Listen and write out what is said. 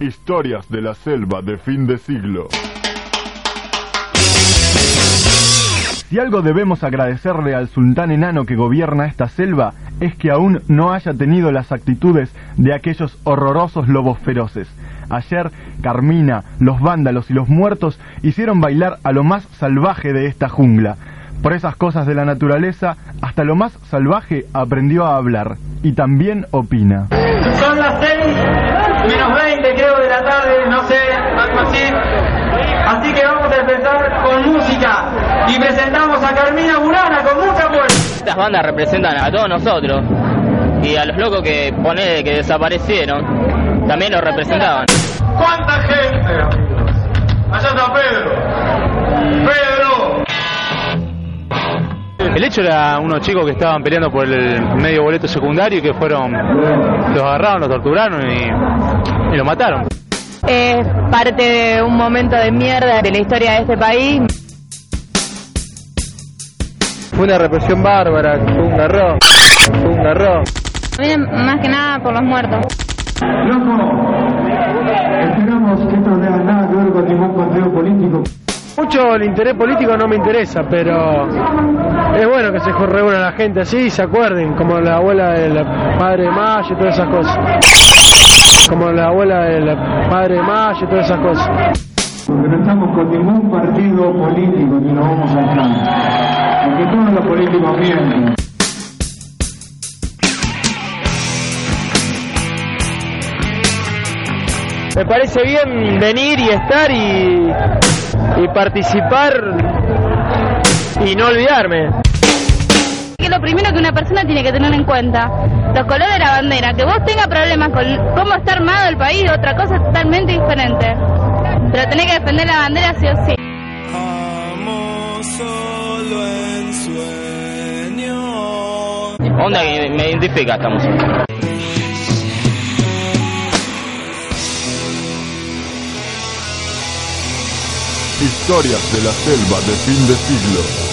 Historias de la selva de fin de siglo. Si algo debemos agradecerle al sultán enano que gobierna esta selva es que aún no haya tenido las actitudes de aquellos horrorosos lobos feroces. Ayer, Carmina, los vándalos y los muertos hicieron bailar a lo más salvaje de esta jungla. Por esas cosas de la naturaleza, hasta lo más salvaje aprendió a hablar y también opina. Son las 6 menos 20 creo de la tarde, no sé, algo así. Así que vamos a empezar con música y presentamos a Carmina Burana con mucha fuerza. Estas bandas representan a todos nosotros y a los locos que pone que desaparecieron también los representaban. ¿Cuánta gente, amigos? Allá está Pedro. Pedro. El hecho era unos chicos que estaban peleando por el medio boleto secundario y que fueron, los agarraron, los torturaron y, y los mataron. Es parte de un momento de mierda de la historia de este país. Fue una represión bárbara, fue un garrón, fue un garrón. Miren, más que nada por los muertos. Loco, esperamos que esto no tenga nada que ver con ningún partido político. Mucho el interés político no me interesa, pero es bueno que se reúna la gente así y se acuerden, como la abuela del padre de Mayo y todas esas cosas. Como la abuela del padre de Mayo y todas esas cosas. Porque no estamos con ningún partido político ni nos vamos a entrar. Porque todos los políticos mienten. Me parece bien venir y estar y, y participar y no olvidarme. Que lo primero que una persona tiene que tener en cuenta, los colores de la bandera. Que vos tengas problemas con cómo está armado el país, otra cosa totalmente diferente. Pero tenés que defender la bandera sí o sí. Amo solo en sueño. Onda que me identifica esta música. Historias de la selva de fin de siglo.